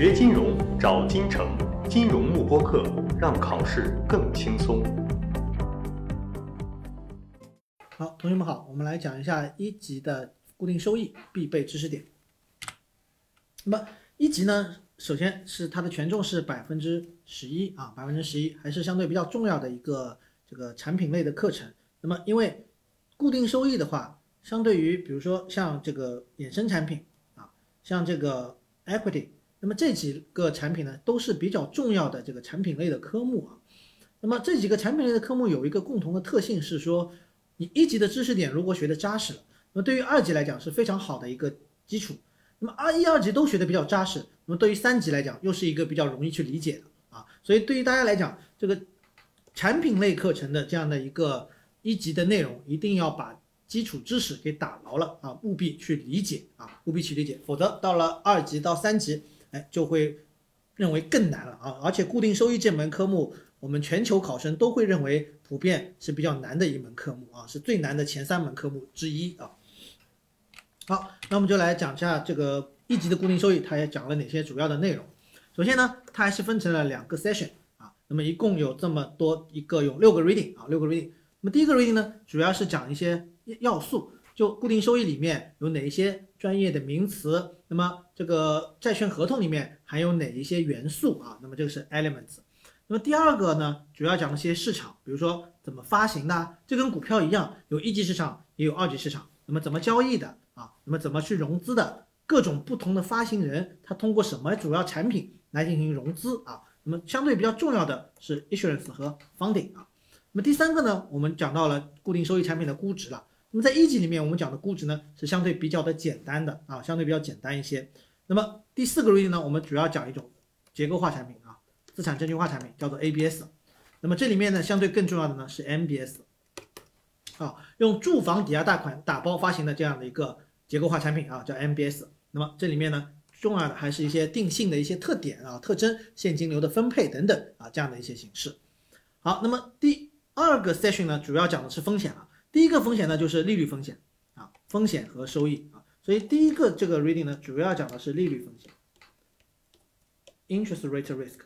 学金融找金城，金融慕播课，让考试更轻松。好，同学们好，我们来讲一下一级的固定收益必备知识点。那么一级呢，首先是它的权重是百分之十一啊，百分之十一还是相对比较重要的一个这个产品类的课程。那么因为固定收益的话，相对于比如说像这个衍生产品啊，像这个 equity，那么这几个产品呢都是比较重要的这个产品类的科目啊。那么这几个产品类的科目有一个共同的特性是说，你一级的知识点如果学的扎实了，那么对于二级来讲是非常好的一个基础。那么二一二级都学的比较扎实，那么对于三级来讲又是一个比较容易去理解的啊。所以对于大家来讲，这个产品类课程的这样的一个一级的内容，一定要把基础知识给打牢了啊，务必去理解啊，务必去理解，否则到了二级到三级，哎，就会认为更难了啊。而且固定收益这门科目，我们全球考生都会认为普遍是比较难的一门科目啊，是最难的前三门科目之一啊。好，那我们就来讲一下这个一级的固定收益，它也讲了哪些主要的内容。首先呢，它还是分成了两个 session 啊，那么一共有这么多一个有六个 reading 啊，六个 reading。那么第一个 reading 呢，主要是讲一些要素，就固定收益里面有哪一些专业的名词，那么这个债券合同里面含有哪一些元素啊？那么这个是 elements。那么第二个呢，主要讲一些市场，比如说怎么发行的，这跟股票一样，有一级市场也有二级市场，那么怎么交易的？啊，那么怎么去融资的？各种不同的发行人，他通过什么主要产品来进行融资啊？那么相对比较重要的是 issuance 和 funding 啊。那么第三个呢，我们讲到了固定收益产品的估值了。那么在一级里面，我们讲的估值呢是相对比较的简单的啊，相对比较简单一些。那么第四个 reading 呢，我们主要讲一种结构化产品啊，资产证券化产品叫做 ABS。那么这里面呢，相对更重要的呢是 MBS 啊，用住房抵押贷款打包发行的这样的一个。结构化产品啊，叫 MBS。那么这里面呢，重要的还是一些定性的一些特点啊、特征、现金流的分配等等啊，这样的一些形式。好，那么第二个 session 呢，主要讲的是风险啊。第一个风险呢，就是利率风险啊，风险和收益啊。所以第一个这个 reading 呢，主要讲的是利率风险，interest rate risk。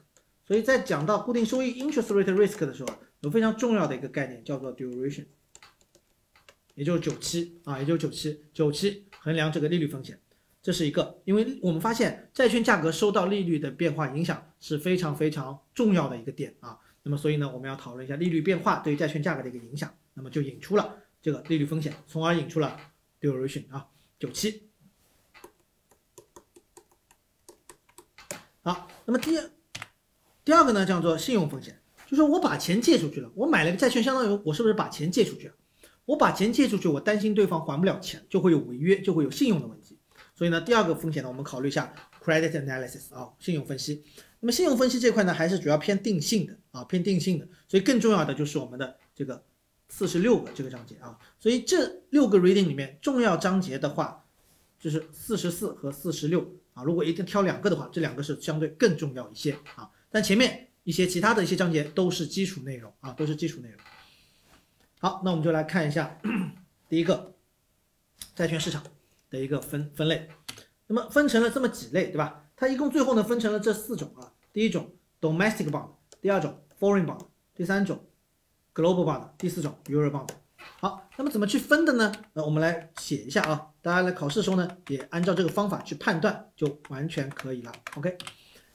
所以在讲到固定收益 interest rate risk 的时候，有非常重要的一个概念叫做 duration，也就是久期啊，也就是久期，久期。衡量这个利率风险，这是一个，因为我们发现债券价格受到利率的变化影响是非常非常重要的一个点啊。那么所以呢，我们要讨论一下利率变化对于债券价格的一个影响，那么就引出了这个利率风险，从而引出了 duration 啊，久期。好，那么第二第二个呢叫做信用风险，就是我把钱借出去了，我买了个债券，相当于我是不是把钱借出去了？我把钱借出去，我担心对方还不了钱，就会有违约，就会有信用的问题。所以呢，第二个风险呢，我们考虑一下 credit analysis 啊，信用分析。那么信用分析这块呢，还是主要偏定性的啊，偏定性的。所以更重要的就是我们的这个四十六个这个章节啊。所以这六个 reading 里面重要章节的话，就是四十四和四十六啊。如果一定挑两个的话，这两个是相对更重要一些啊。但前面一些其他的一些章节都是基础内容啊，都是基础内容。好，那我们就来看一下第一个债券市场的一个分分类。那么分成了这么几类，对吧？它一共最后呢分成了这四种啊。第一种 domestic bond，第二种 foreign bond，第三种 global bond，第四种 euro bond。好，那么怎么去分的呢？那我们来写一下啊，大家来考试的时候呢，也按照这个方法去判断就完全可以了。OK，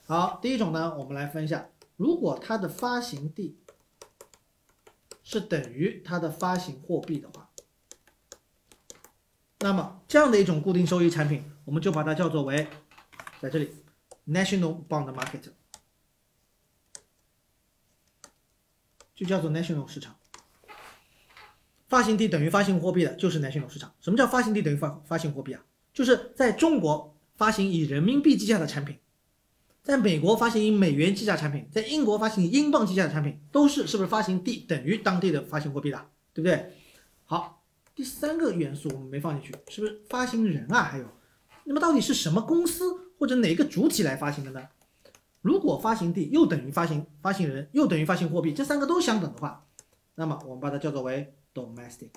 好，第一种呢，我们来分一下，如果它的发行地。是等于它的发行货币的话，那么这样的一种固定收益产品，我们就把它叫做为在这里 national bond market，就叫做 national 市场。发行地等于发行货币的，就是 national 市场。什么叫发行地等于发发行货币啊？就是在中国发行以人民币计价的产品。在美国发行以美元计价产品，在英国发行以英镑计价的产品，都是是不是发行地等于当地的发行货币的，对不对？好，第三个元素我们没放进去，是不是发行人啊？还有，那么到底是什么公司或者哪个主体来发行的呢？如果发行地又等于发行发行人又等于发行货币，这三个都相等的话，那么我们把它叫做为 domestic，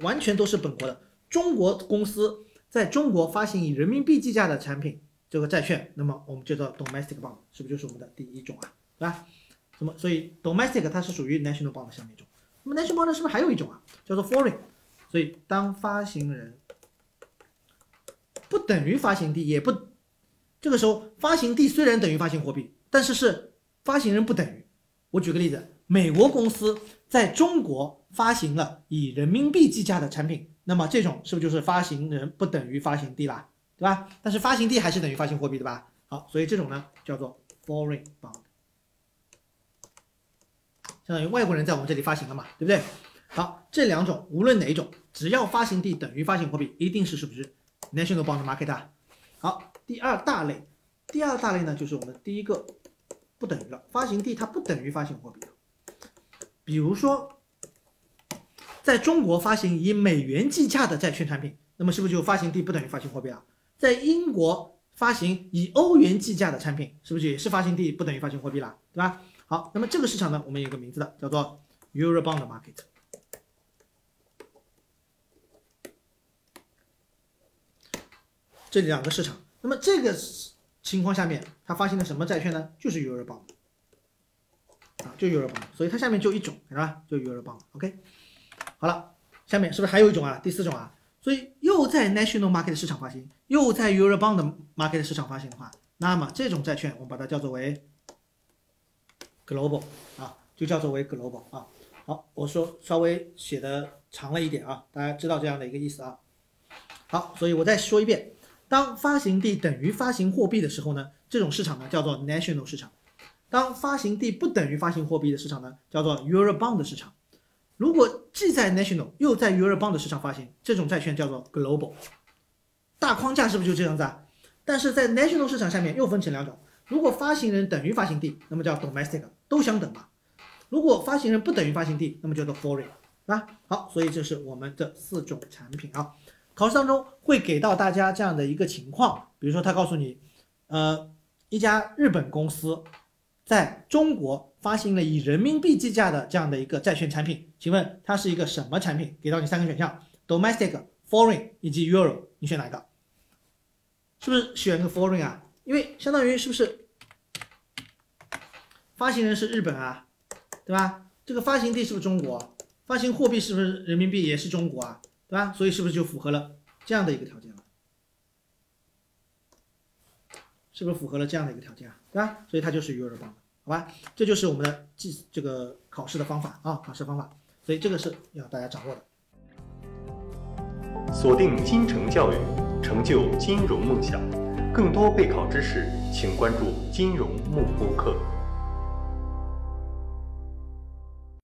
完全都是本国的中国公司在中国发行以人民币计价的产品。这个债券，那么我们就叫 domestic bond，是不是就是我们的第一种啊？对吧？那么所以 domestic 它是属于 national bond 下面一种。那么 national bond 是不是还有一种啊？叫做 foreign。所以当发行人不等于发行地，也不这个时候发行地虽然等于发行货币，但是是发行人不等于。我举个例子，美国公司在中国发行了以人民币计价的产品，那么这种是不是就是发行人不等于发行地啦？对吧？但是发行地还是等于发行货币，对吧？好，所以这种呢叫做 foreign bond，相当于外国人在我们这里发行了嘛，对不对？好，这两种无论哪一种，只要发行地等于发行货币，一定是是不是 national bond market？啊好，第二大类，第二大类呢就是我们第一个不等于了，发行地它不等于发行货币，比如说在中国发行以美元计价的债券产品，那么是不是就发行地不等于发行货币啊？在英国发行以欧元计价的产品，是不是也是发行地不等于发行货币了，对吧？好，那么这个市场呢，我们有个名字的，叫做 Eurobond market。这两个市场，那么这个情况下面，它发行的什么债券呢？就是 Eurobond，啊，就 Eurobond，所以它下面就一种，是吧？就 Eurobond。OK，好了，下面是不是还有一种啊？第四种啊？所以又在 national market 市场发行，又在 Eurobond market 市场发行的话，那么这种债券我们把它叫做为 global 啊，就叫做为 global 啊。好，我说稍微写的长了一点啊，大家知道这样的一个意思啊。好，所以我再说一遍，当发行地等于发行货币的时候呢，这种市场呢叫做 national 市场；当发行地不等于发行货币的市场呢，叫做 Eurobond 市场。如果既在 national 又在 Eurobond 市场发行，这种债券叫做 global。大框架是不是就这样子啊？但是在 national 市场下面又分成两种，如果发行人等于发行地，那么叫 domestic，都相等嘛。如果发行人不等于发行地，那么叫做 foreign，对吧？好，所以这是我们这四种产品啊。考试当中会给到大家这样的一个情况，比如说他告诉你，呃，一家日本公司在中国。发行了以人民币计价的这样的一个债券产品，请问它是一个什么产品？给到你三个选项：domestic、foreign 以及 euro，你选哪个？是不是选个 foreign 啊？因为相当于是不是发行人是日本啊，对吧？这个发行地是不是中国？发行货币是不是人民币也是中国啊，对吧？所以是不是就符合了这样的一个条件了？是不是符合了这样的一个条件啊？对吧？所以它就是 euro 棒。好吧，这就是我们的记这个考试的方法啊，考试方法，所以这个是要大家掌握的。锁定金城教育，成就金融梦想。更多备考知识，请关注金融幕播课。